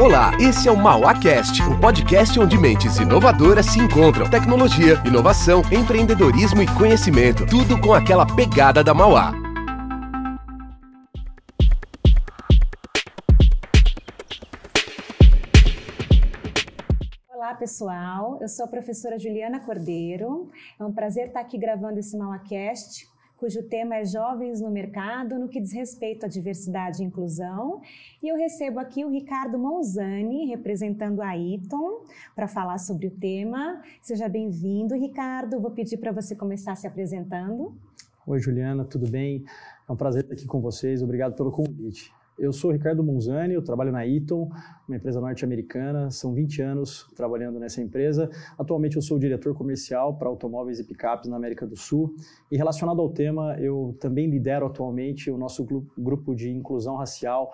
Olá, esse é o MauaCast, um podcast onde mentes inovadoras se encontram. Tecnologia, inovação, empreendedorismo e conhecimento. Tudo com aquela pegada da Mauá. Olá, pessoal. Eu sou a professora Juliana Cordeiro. É um prazer estar aqui gravando esse MauaCast cujo tema é Jovens no Mercado, no que diz respeito à diversidade e inclusão. E eu recebo aqui o Ricardo Monzani, representando a Iton, para falar sobre o tema. Seja bem-vindo, Ricardo. Vou pedir para você começar se apresentando. Oi, Juliana, tudo bem? É um prazer estar aqui com vocês. Obrigado pelo convite. Eu sou Ricardo Monzani, eu trabalho na Eaton, uma empresa norte-americana, são 20 anos trabalhando nessa empresa. Atualmente eu sou diretor comercial para automóveis e picapes na América do Sul. E relacionado ao tema, eu também lidero atualmente o nosso grupo de inclusão racial,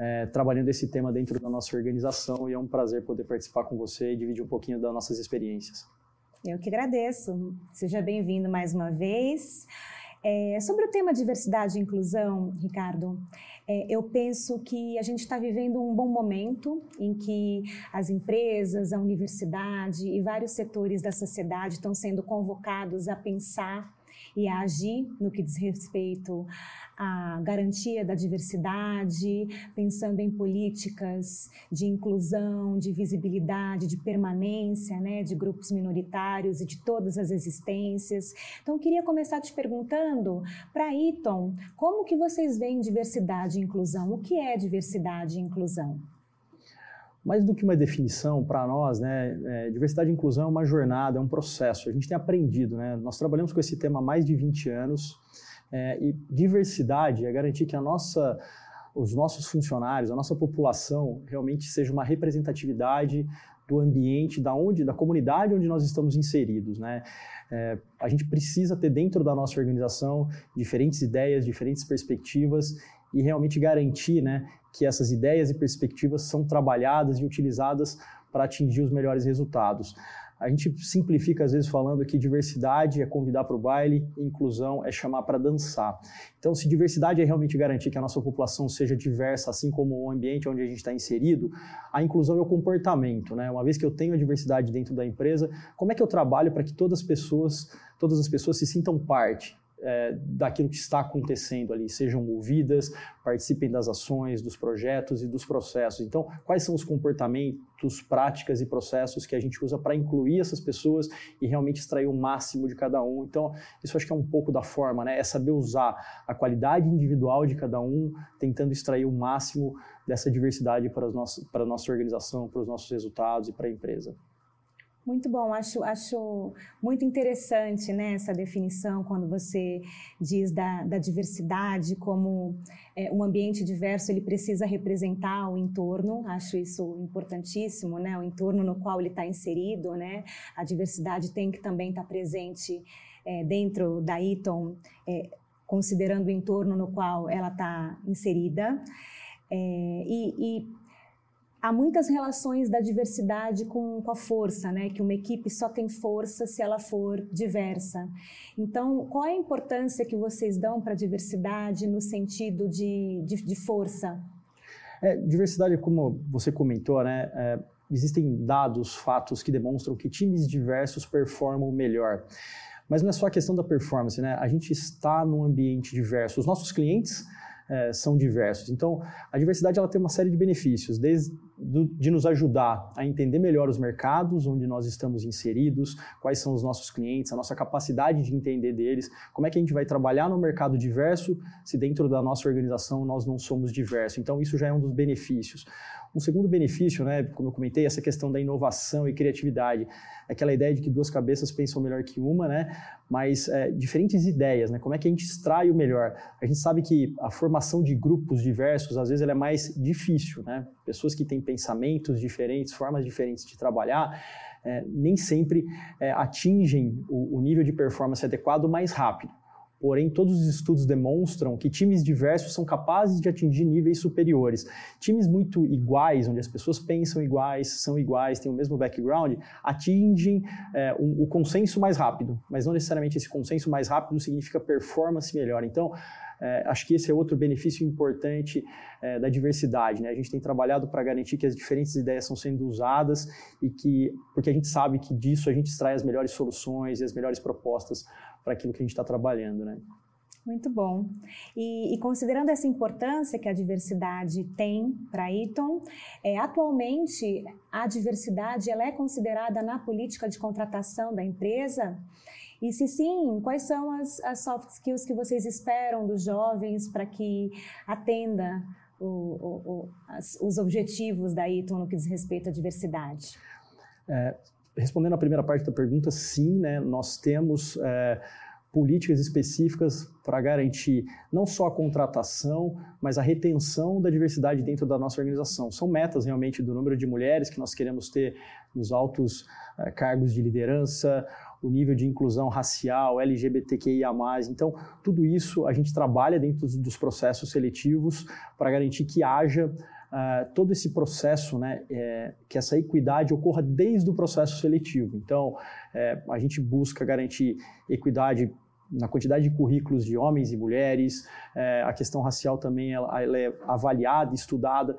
é, trabalhando esse tema dentro da nossa organização e é um prazer poder participar com você e dividir um pouquinho das nossas experiências. Eu que agradeço. Seja bem-vindo mais uma vez. É, sobre o tema diversidade e inclusão, Ricardo, eu penso que a gente está vivendo um bom momento em que as empresas, a universidade e vários setores da sociedade estão sendo convocados a pensar e a agir no que diz respeito à garantia da diversidade, pensando em políticas de inclusão, de visibilidade, de permanência, né, de grupos minoritários e de todas as existências. Então, queria começar te perguntando, para Iton, como que vocês veem diversidade e inclusão? O que é diversidade e inclusão? Mais do que uma definição para nós, né, é, diversidade e inclusão é uma jornada, é um processo. A gente tem aprendido, né? Nós trabalhamos com esse tema há mais de 20 anos é, e diversidade é garantir que a nossa, os nossos funcionários, a nossa população realmente seja uma representatividade do ambiente, da onde, da comunidade onde nós estamos inseridos, né? É, a gente precisa ter dentro da nossa organização diferentes ideias, diferentes perspectivas e realmente garantir, né, que essas ideias e perspectivas são trabalhadas e utilizadas para atingir os melhores resultados. A gente simplifica às vezes falando que diversidade é convidar para o baile, inclusão é chamar para dançar. Então, se diversidade é realmente garantir que a nossa população seja diversa, assim como o ambiente onde a gente está inserido, a inclusão é o comportamento, né? Uma vez que eu tenho a diversidade dentro da empresa, como é que eu trabalho para que todas as pessoas, todas as pessoas se sintam parte? É, daquilo que está acontecendo ali, sejam ouvidas, participem das ações, dos projetos e dos processos. Então, quais são os comportamentos, práticas e processos que a gente usa para incluir essas pessoas e realmente extrair o máximo de cada um? Então, isso acho que é um pouco da forma, né? É saber usar a qualidade individual de cada um, tentando extrair o máximo dessa diversidade para, nossas, para a nossa organização, para os nossos resultados e para a empresa. Muito bom, acho, acho muito interessante né, essa definição quando você diz da, da diversidade como é, um ambiente diverso ele precisa representar o entorno, acho isso importantíssimo, né, o entorno no qual ele está inserido, né, a diversidade tem que também estar tá presente é, dentro da ITOM, é, considerando o entorno no qual ela está inserida. É, e, e há muitas relações da diversidade com, com, a força, né? Que uma equipe só tem força se ela for diversa. Então, qual é a importância que vocês dão para a diversidade no sentido de, de, de força? É, diversidade, como você comentou, né? É, existem dados, fatos que demonstram que times diversos performam melhor. Mas não é só a questão da performance, né? A gente está num ambiente diverso. Os nossos clientes é, são diversos. Então, a diversidade ela tem uma série de benefícios, desde de nos ajudar a entender melhor os mercados onde nós estamos inseridos, quais são os nossos clientes, a nossa capacidade de entender deles, como é que a gente vai trabalhar no mercado diverso se dentro da nossa organização nós não somos diversos. Então, isso já é um dos benefícios. Um segundo benefício, né, como eu comentei, essa questão da inovação e criatividade. Aquela ideia de que duas cabeças pensam melhor que uma, né? Mas é, diferentes ideias, né? Como é que a gente extrai o melhor? A gente sabe que a formação de grupos diversos, às vezes, ela é mais difícil, né? Pessoas que têm pensamentos diferentes, formas diferentes de trabalhar, é, nem sempre é, atingem o, o nível de performance adequado mais rápido. Porém, todos os estudos demonstram que times diversos são capazes de atingir níveis superiores. Times muito iguais, onde as pessoas pensam iguais, são iguais, têm o mesmo background, atingem é, o, o consenso mais rápido. Mas não necessariamente esse consenso mais rápido significa performance melhor. Então, é, acho que esse é outro benefício importante é, da diversidade. Né? A gente tem trabalhado para garantir que as diferentes ideias são sendo usadas e que, porque a gente sabe que disso a gente extrai as melhores soluções e as melhores propostas para aquilo que a gente está trabalhando. Né? Muito bom. E, e, considerando essa importância que a diversidade tem para a Eaton, é, atualmente a diversidade ela é considerada na política de contratação da empresa? E se sim, quais são as, as soft skills que vocês esperam dos jovens para que atenda o, o, o, as, os objetivos da Eaton no que diz respeito à diversidade? É, respondendo à primeira parte da pergunta, sim, né, nós temos é, políticas específicas para garantir não só a contratação, mas a retenção da diversidade dentro da nossa organização. São metas realmente do número de mulheres que nós queremos ter nos altos eh, cargos de liderança, o nível de inclusão racial, LGBTQIA+. Então, tudo isso a gente trabalha dentro dos processos seletivos para garantir que haja Uh, todo esse processo, né, é, que essa equidade ocorra desde o processo seletivo. Então, é, a gente busca garantir equidade na quantidade de currículos de homens e mulheres, é, a questão racial também ela, ela é avaliada, estudada.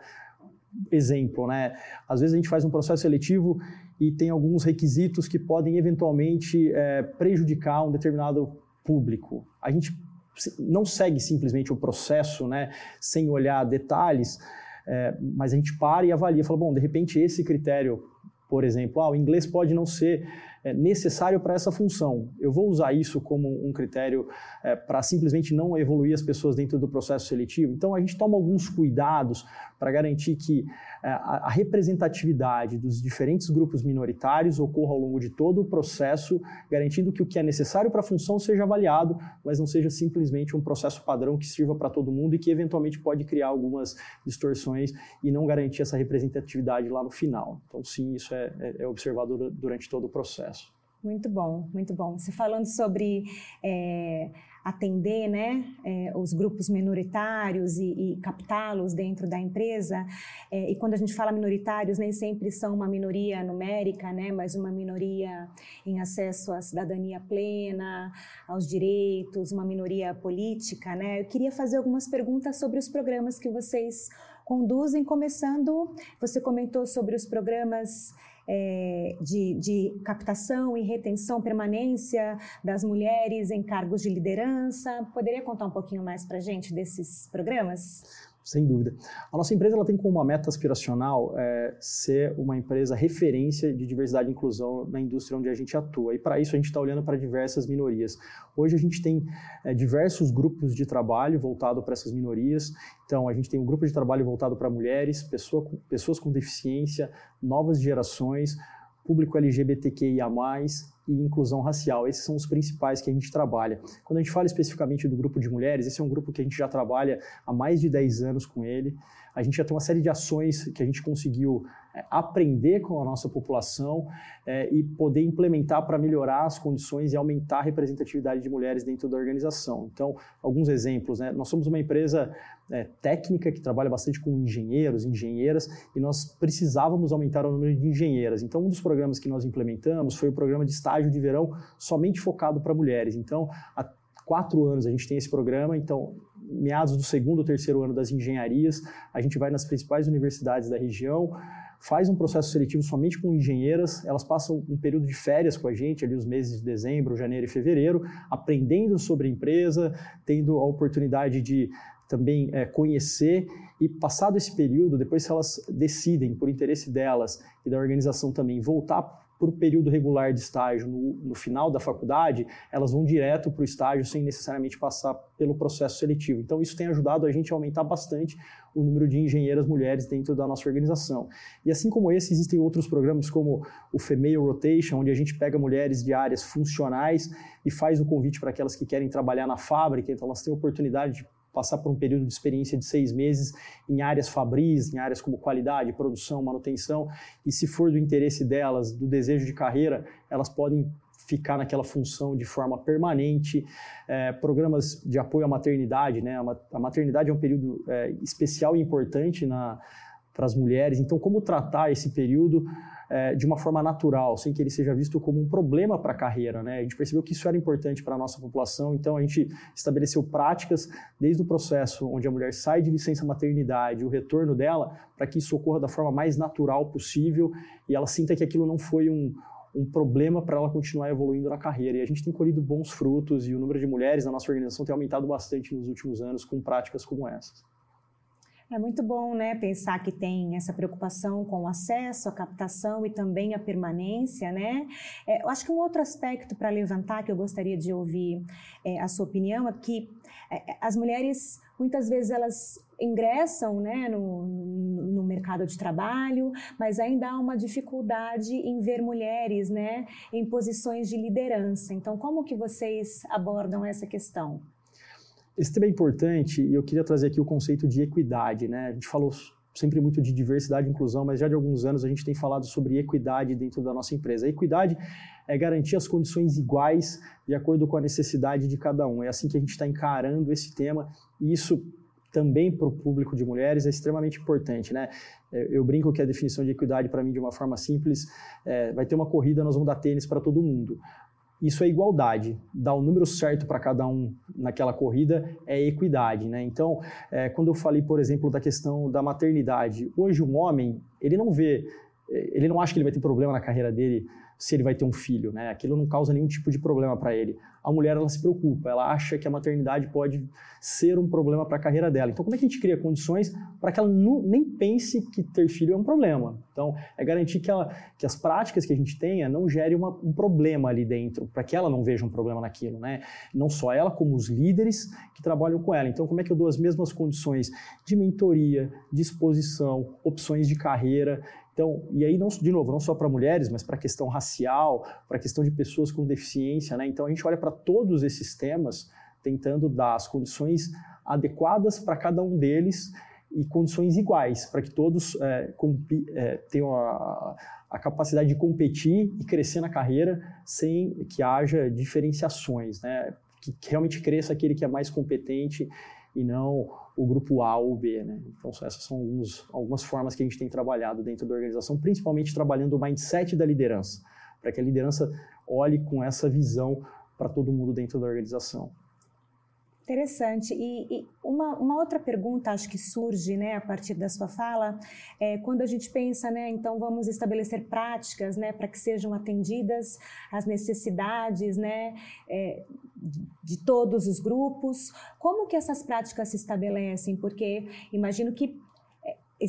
Exemplo, né? Às vezes a gente faz um processo seletivo e tem alguns requisitos que podem eventualmente é, prejudicar um determinado público. A gente não segue simplesmente o processo, né, sem olhar detalhes, é, mas a gente para e avalia, fala, bom, de repente esse critério, por exemplo, ah, o inglês pode não ser é, necessário para essa função. Eu vou usar isso como um critério é, para simplesmente não evoluir as pessoas dentro do processo seletivo. Então, a gente toma alguns cuidados para garantir que é, a, a representatividade dos diferentes grupos minoritários ocorra ao longo de todo o processo, garantindo que o que é necessário para a função seja avaliado, mas não seja simplesmente um processo padrão que sirva para todo mundo e que eventualmente pode criar algumas distorções e não garantir essa representatividade lá no final. Então, sim, isso é, é, é observado durante todo o processo. Muito bom, muito bom. Você falando sobre é, atender né, é, os grupos minoritários e, e captá-los dentro da empresa, é, e quando a gente fala minoritários, nem sempre são uma minoria numérica, né, mas uma minoria em acesso à cidadania plena, aos direitos, uma minoria política. Né? Eu queria fazer algumas perguntas sobre os programas que vocês conduzem, começando, você comentou sobre os programas é, de, de captação e retenção, permanência das mulheres em cargos de liderança. Poderia contar um pouquinho mais para a gente desses programas? Sem dúvida. A nossa empresa ela tem como uma meta aspiracional é, ser uma empresa referência de diversidade e inclusão na indústria onde a gente atua. E para isso a gente está olhando para diversas minorias. Hoje a gente tem é, diversos grupos de trabalho voltado para essas minorias. Então a gente tem um grupo de trabalho voltado para mulheres, pessoa, pessoas com deficiência, novas gerações, público LGBTQIA+, e inclusão racial. Esses são os principais que a gente trabalha. Quando a gente fala especificamente do grupo de mulheres, esse é um grupo que a gente já trabalha há mais de 10 anos com ele. A gente já tem uma série de ações que a gente conseguiu aprender com a nossa população é, e poder implementar para melhorar as condições e aumentar a representatividade de mulheres dentro da organização. Então, alguns exemplos, né? Nós somos uma empresa é, técnica que trabalha bastante com engenheiros, engenheiras, e nós precisávamos aumentar o número de engenheiras. Então, um dos programas que nós implementamos foi o programa de estágio de verão somente focado para mulheres. Então, há quatro anos a gente tem esse programa, então meados do segundo ou terceiro ano das engenharias, a gente vai nas principais universidades da região, faz um processo seletivo somente com engenheiras, elas passam um período de férias com a gente, ali os meses de dezembro, janeiro e fevereiro, aprendendo sobre a empresa, tendo a oportunidade de também é, conhecer e passado esse período, depois se elas decidem, por interesse delas e da organização também, voltar para o período regular de estágio no, no, final da faculdade, elas vão direto para o estágio sem necessariamente passar pelo processo seletivo. Então, isso tem ajudado a gente a aumentar bastante o número de engenheiras mulheres dentro da nossa organização. E assim como esse, existem outros programas como o Female Rotation, onde a gente pega mulheres de áreas funcionais e faz o convite para aquelas que querem trabalhar na fábrica, então elas têm oportunidade de passar por um período de experiência de seis meses em áreas fabris, em áreas como qualidade, produção, manutenção, e se for do interesse delas, do desejo de carreira, elas podem ficar naquela função de forma permanente. É, programas de apoio à maternidade, né? A maternidade é um período é, especial e importante para as mulheres. Então, como tratar esse período é, de uma forma natural, sem que ele seja visto como um problema para a carreira. Né? A gente percebeu que isso era importante para a nossa população, então a gente estabeleceu práticas desde o processo onde a mulher sai de licença maternidade, o retorno dela, para que isso ocorra da forma mais natural possível e ela sinta que aquilo não foi um, um problema para ela continuar evoluindo na carreira. E a gente tem colhido bons frutos e o número de mulheres na nossa organização tem aumentado bastante nos últimos anos com práticas como essas. É muito bom, né, pensar que tem essa preocupação com o acesso, a captação e também a permanência, né? É, eu acho que um outro aspecto para levantar que eu gostaria de ouvir é, a sua opinião é que é, as mulheres muitas vezes elas ingressam né, no, no mercado de trabalho, mas ainda há uma dificuldade em ver mulheres né, em posições de liderança. Então, como que vocês abordam essa questão? Esse tema é importante e eu queria trazer aqui o conceito de equidade. Né? A gente falou sempre muito de diversidade e inclusão, mas já de alguns anos a gente tem falado sobre equidade dentro da nossa empresa. A equidade é garantir as condições iguais de acordo com a necessidade de cada um. É assim que a gente está encarando esse tema e isso também para o público de mulheres é extremamente importante, né? É, eu brinco que a definição de equidade para mim de uma forma simples é, vai ter uma corrida, nós vamos dar tênis para todo mundo. Isso é igualdade, dar o número certo para cada um naquela corrida é equidade, né? Então, é, quando eu falei, por exemplo, da questão da maternidade, hoje um homem ele não vê, é, ele não acha que ele vai ter problema na carreira dele se ele vai ter um filho, né? Aquilo não causa nenhum tipo de problema para ele. A mulher ela se preocupa, ela acha que a maternidade pode ser um problema para a carreira dela. Então, como é que a gente cria condições para que ela não, nem pense que ter filho é um problema? Então, é garantir que, ela, que as práticas que a gente tenha não gerem uma, um problema ali dentro, para que ela não veja um problema naquilo, né? Não só ela, como os líderes que trabalham com ela. Então, como é que eu dou as mesmas condições de mentoria, de exposição, opções de carreira então, e aí, não, de novo, não só para mulheres, mas para a questão racial, para a questão de pessoas com deficiência, né? Então, a gente olha para todos esses temas, tentando dar as condições adequadas para cada um deles e condições iguais, para que todos é, é, tenham a, a, capacidade de competir e crescer na carreira sem que haja diferenciações, né? Que, que realmente cresça aquele que é mais competente e não o grupo A ou B. Né? Então, essas são alguns, algumas formas que a gente tem trabalhado dentro da organização, principalmente trabalhando o mindset da liderança, para que a liderança olhe com essa visão para todo mundo dentro da organização. Interessante. E, e, uma, uma outra pergunta, acho que surge né, a partir da sua fala, é quando a gente pensa, né, então vamos estabelecer práticas né, para que sejam atendidas as necessidades né, é, de todos os grupos. Como que essas práticas se estabelecem? Porque imagino que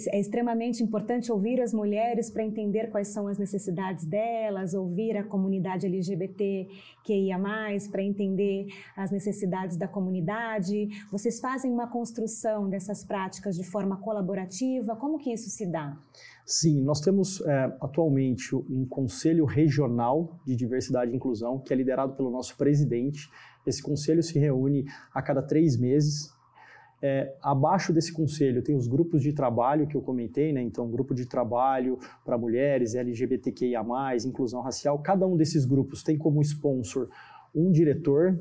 é extremamente importante ouvir as mulheres para entender quais são as necessidades delas, ouvir a comunidade LGBT que ia mais para entender as necessidades da comunidade. Vocês fazem uma construção dessas práticas de forma colaborativa? Como que isso se dá? Sim, nós temos é, atualmente um conselho regional de diversidade e inclusão que é liderado pelo nosso presidente. Esse conselho se reúne a cada três meses é, abaixo desse conselho tem os grupos de trabalho que eu comentei, né? Então, grupo de trabalho para mulheres, LGBTQIA, inclusão racial. Cada um desses grupos tem como sponsor um diretor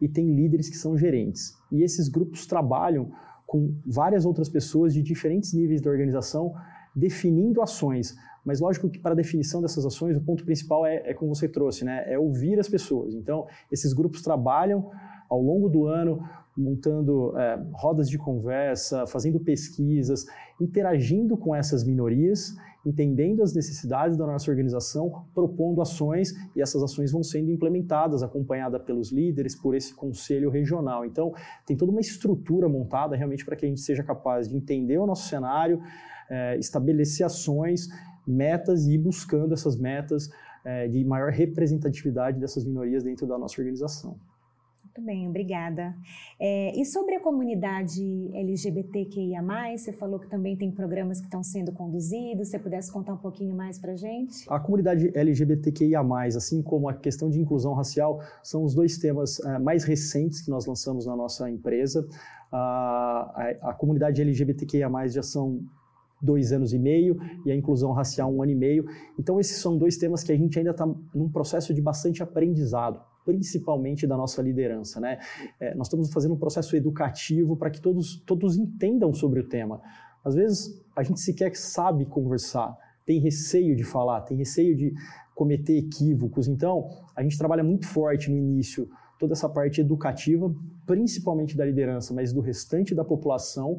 e tem líderes que são gerentes. E esses grupos trabalham com várias outras pessoas de diferentes níveis da organização, definindo ações. Mas lógico que para a definição dessas ações, o ponto principal é, é como você trouxe, né? É ouvir as pessoas. Então, esses grupos trabalham ao longo do ano montando é, rodas de conversa, fazendo pesquisas, interagindo com essas minorias, entendendo as necessidades da nossa organização, propondo ações e essas ações vão sendo implementadas, acompanhadas pelos líderes, por esse conselho regional. Então, tem toda uma estrutura montada realmente para que a gente seja capaz de entender o nosso cenário, é, estabelecer ações, metas e ir buscando essas metas é, de maior representatividade dessas minorias dentro da nossa organização. Muito bem, obrigada. É, e sobre a comunidade LGBTQIA, você falou que também tem programas que estão sendo conduzidos. Se você pudesse contar um pouquinho mais para a gente? A comunidade LGBTQIA, assim como a questão de inclusão racial, são os dois temas uh, mais recentes que nós lançamos na nossa empresa. A, a comunidade LGBTQIA, já são dois anos e meio e a inclusão racial um ano e meio. Então esses são dois temas que a gente ainda está num processo de bastante aprendizado principalmente da nossa liderança. Né? É, nós estamos fazendo um processo educativo para que todos, todos entendam sobre o tema. Às vezes a gente sequer sabe conversar tem receio de falar, tem receio de cometer equívocos. Então, a gente trabalha muito forte no início toda essa parte educativa, principalmente da liderança, mas do restante da população,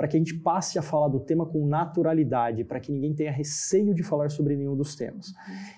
para que a gente passe a falar do tema com naturalidade, para que ninguém tenha receio de falar sobre nenhum dos temas. Uhum.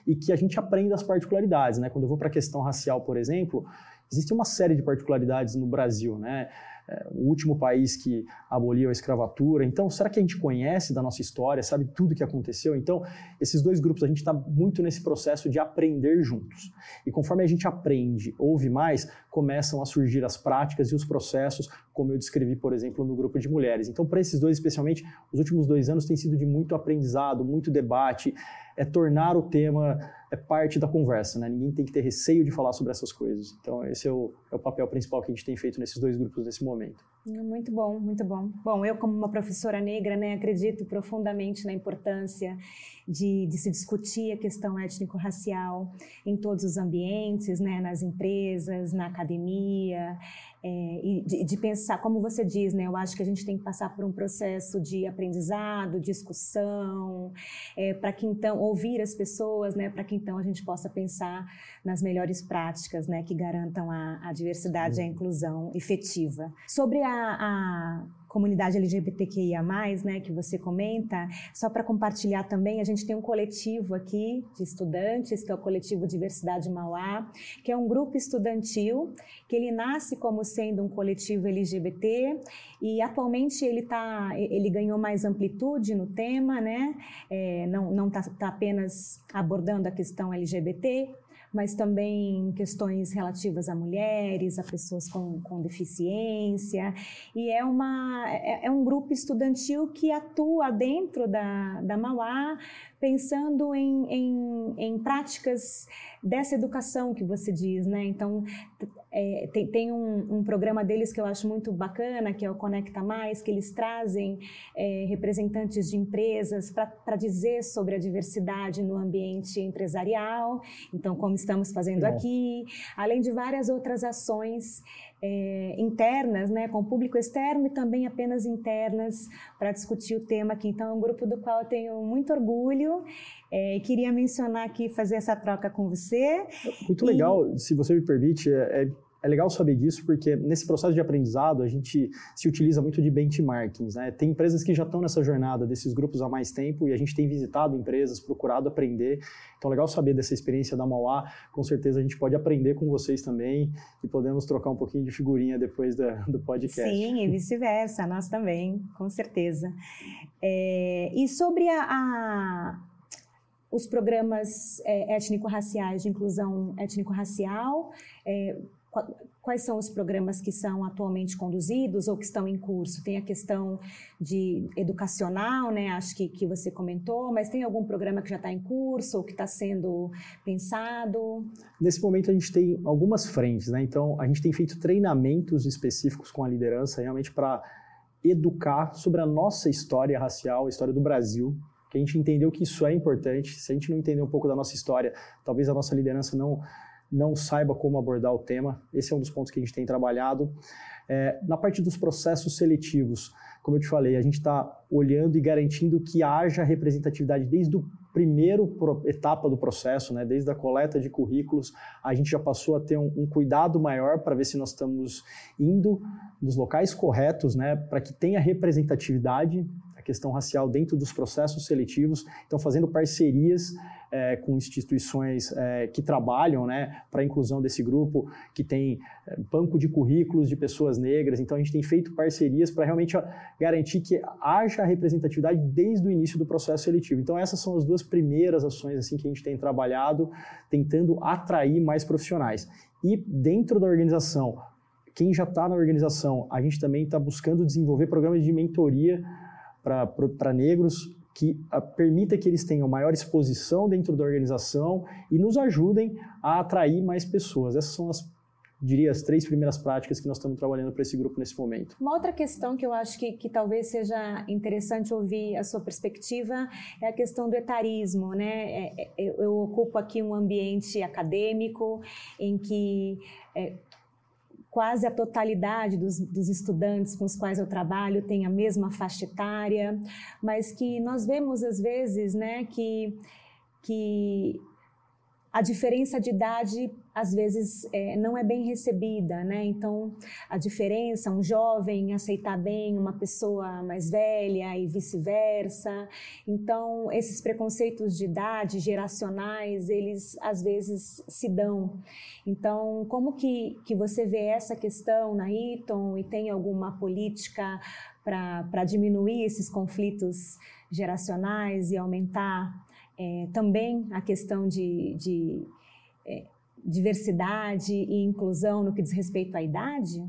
E que a gente aprenda as particularidades. Né? Quando eu vou para a questão racial, por exemplo, existe uma série de particularidades no Brasil. Né? É, o último país que aboliu a escravatura. Então, será que a gente conhece da nossa história, sabe tudo o que aconteceu? Então, esses dois grupos, a gente está muito nesse processo de aprender juntos. E conforme a gente aprende, ouve mais, começam a surgir as práticas e os processos, como eu descrevi, por exemplo, no grupo de mulheres. Então, para esses dois, especialmente, os últimos dois anos têm sido de muito aprendizado, muito debate, é tornar o tema é parte da conversa, né? Ninguém tem que ter receio de falar sobre essas coisas. Então, esse é o, é o papel principal que a gente tem feito nesses dois grupos nesse momento. Muito bom, muito bom. Bom, eu como uma professora negra, né, acredito profundamente na importância de, de se discutir a questão étnico-racial em todos os ambientes, né, nas empresas, na academia, é, e de, de, pensar, como você diz, né, eu acho que a gente tem que passar por um processo de aprendizado, discussão, é, para que então ouvir as pessoas, né, para que então a gente possa pensar nas melhores práticas, né, que garantam a, a diversidade e a inclusão efetiva. Sobre a, a comunidade LGBTQIA+, né, que você comenta, só para compartilhar também, a gente tem um coletivo aqui de estudantes, que é o coletivo Diversidade Mauá, que é um grupo estudantil, que ele nasce como sendo um coletivo LGBT e atualmente ele tá, ele ganhou mais amplitude no tema, né, é, não não está tá apenas abordando a questão LGBT, mas também questões relativas a mulheres, a pessoas com, com deficiência. E é, uma, é, é um grupo estudantil que atua dentro da, da Mauá, pensando em, em, em práticas dessa educação que você diz, né? Então, é, tem, tem um, um, programa deles que eu acho muito bacana, que é o Conecta Mais, que eles trazem é, representantes de empresas para dizer sobre a diversidade no ambiente empresarial, então, como estamos fazendo aqui, além de várias outras ações é, internas, né, com o público externo e também apenas internas para discutir o tema aqui. Então, é um grupo do qual eu tenho muito orgulho é, queria mencionar aqui, fazer essa troca com você. Muito e... legal, se você me permite, é, é é legal saber disso porque nesse processo de aprendizado a gente se utiliza muito de benchmarkings. Né? Tem empresas que já estão nessa jornada desses grupos há mais tempo e a gente tem visitado empresas, procurado aprender. Então, legal saber dessa experiência da Mauá. Com certeza a gente pode aprender com vocês também e podemos trocar um pouquinho de figurinha depois da, do podcast. Sim, e vice-versa, nós também, com certeza. É, e sobre a, a os programas é, étnico-raciais de inclusão étnico-racial, é, quais são os programas que são atualmente conduzidos ou que estão em curso? Tem a questão de educacional, né? Acho que, que você comentou, mas tem algum programa que já está em curso ou que está sendo pensado? Nesse momento a gente tem algumas frentes, né? Então a gente tem feito treinamentos específicos com a liderança realmente para educar sobre a nossa história racial, a história do Brasil, que a gente entendeu que isso é importante. Se a gente não entender um pouco da nossa história, talvez a nossa liderança não não saiba como abordar o tema. Esse é um dos pontos que a gente tem trabalhado. É, na parte dos processos seletivos, como eu te falei, a gente está olhando e garantindo que haja representatividade desde o primeiro etapa do processo, né, desde a coleta de currículos, a gente já passou a ter um, um cuidado maior para ver se nós estamos indo nos locais corretos, né, para que tenha representatividade, questão racial dentro dos processos seletivos, então fazendo parcerias é, com instituições é, que trabalham né, para a inclusão desse grupo, que tem é, banco de currículos de pessoas negras. Então, a gente tem feito parcerias para realmente garantir que haja representatividade desde o início do processo seletivo. Então, essas são as duas primeiras ações assim que a gente tem trabalhado, tentando atrair mais profissionais. E dentro da organização, quem já está na organização, a gente também está buscando desenvolver programas de mentoria para negros que a, permita que eles tenham maior exposição dentro da organização e nos ajudem a atrair mais pessoas. Essas são as diria, as três primeiras práticas que nós estamos trabalhando para esse grupo nesse momento. Uma outra questão que eu acho que, que talvez seja interessante ouvir a sua perspectiva é a questão do etarismo, né? É, é, eu, eu, ocupo aqui um ambiente acadêmico em que é, quase a totalidade dos, dos, estudantes com os quais eu trabalho tem a mesma faixa etária, mas que nós vemos às vezes né, que, que a diferença de idade às vezes é, não é bem recebida, né? Então a diferença, um jovem aceitar bem uma pessoa mais velha e vice-versa. Então esses preconceitos de idade geracionais eles às vezes se dão. Então como que que você vê essa questão na Eton e tem alguma política para diminuir esses conflitos geracionais e aumentar é, também a questão de, de é, diversidade e inclusão no que diz respeito à idade?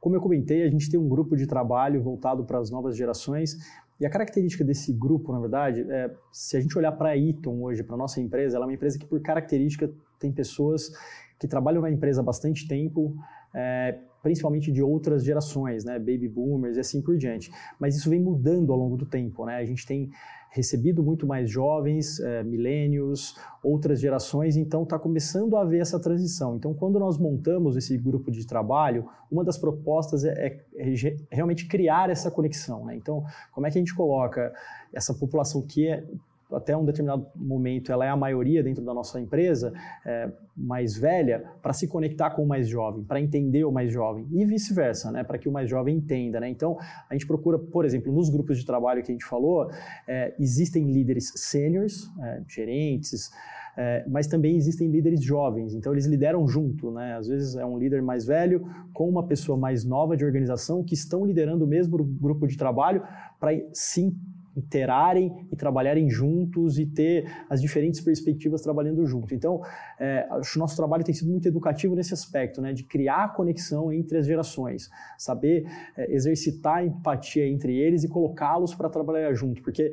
Como eu comentei, a gente tem um grupo de trabalho voltado para as novas gerações e a característica desse grupo, na verdade, é, se a gente olhar para a Eaton hoje, para a nossa empresa, ela é uma empresa que, por característica, tem pessoas que trabalham na empresa há bastante tempo, é, principalmente de outras gerações, né, baby boomers e assim por diante. Mas isso vem mudando ao longo do tempo, né? A gente tem recebido muito mais jovens, é, milênios, outras gerações, então está começando a haver essa transição. Então, quando nós montamos esse grupo de trabalho, uma das propostas é, é, é realmente criar essa conexão. Né? Então, como é que a gente coloca essa população que é até um determinado momento ela é a maioria dentro da nossa empresa, é, mais velha, para se conectar com o mais jovem, para entender o mais jovem e vice-versa, né, para que o mais jovem entenda. Né? Então, a gente procura, por exemplo, nos grupos de trabalho que a gente falou, é, existem líderes sêniores, é, gerentes, é, mas também existem líderes jovens, então eles lideram junto, né? Às vezes é um líder mais velho com uma pessoa mais nova de organização que estão liderando o mesmo grupo de trabalho para se interarem e trabalharem juntos e ter as diferentes perspectivas trabalhando junto. Então, é, acho que o nosso trabalho tem sido muito educativo nesse aspecto, né, de criar conexão entre as gerações, saber é, exercitar a empatia entre eles e colocá-los para trabalhar junto, porque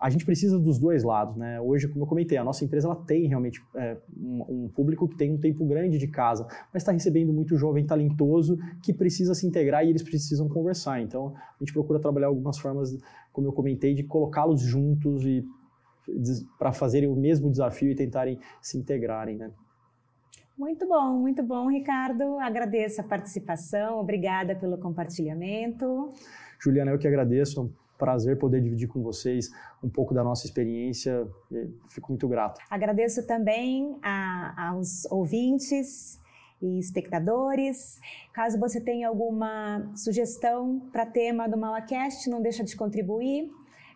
a gente precisa dos dois lados, né? Hoje, como eu comentei, a nossa empresa ela tem realmente é, um, um, público que tem um tempo grande de casa, mas está recebendo muito jovem talentoso que precisa se integrar e eles precisam conversar. Então, a gente procura trabalhar algumas formas, como eu comentei, de colocá-los juntos e para fazerem o mesmo desafio e tentarem se integrarem, né? Muito bom, muito bom, Ricardo. Agradeço a participação, obrigada pelo compartilhamento. Juliana, eu que agradeço prazer poder dividir com vocês um pouco da nossa experiência. Fico muito grato. Agradeço também a, aos ouvintes e espectadores. Caso você tenha alguma sugestão para tema do Malacast, não deixa de contribuir.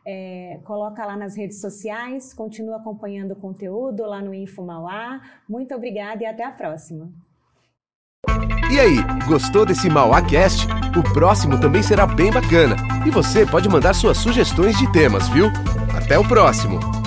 É, coloca lá nas redes sociais, continua acompanhando o conteúdo lá no Info Mauá. Muito obrigada e até a próxima. E aí, gostou desse MauáCast? O próximo também será bem bacana. E você pode mandar suas sugestões de temas, viu? Até o próximo!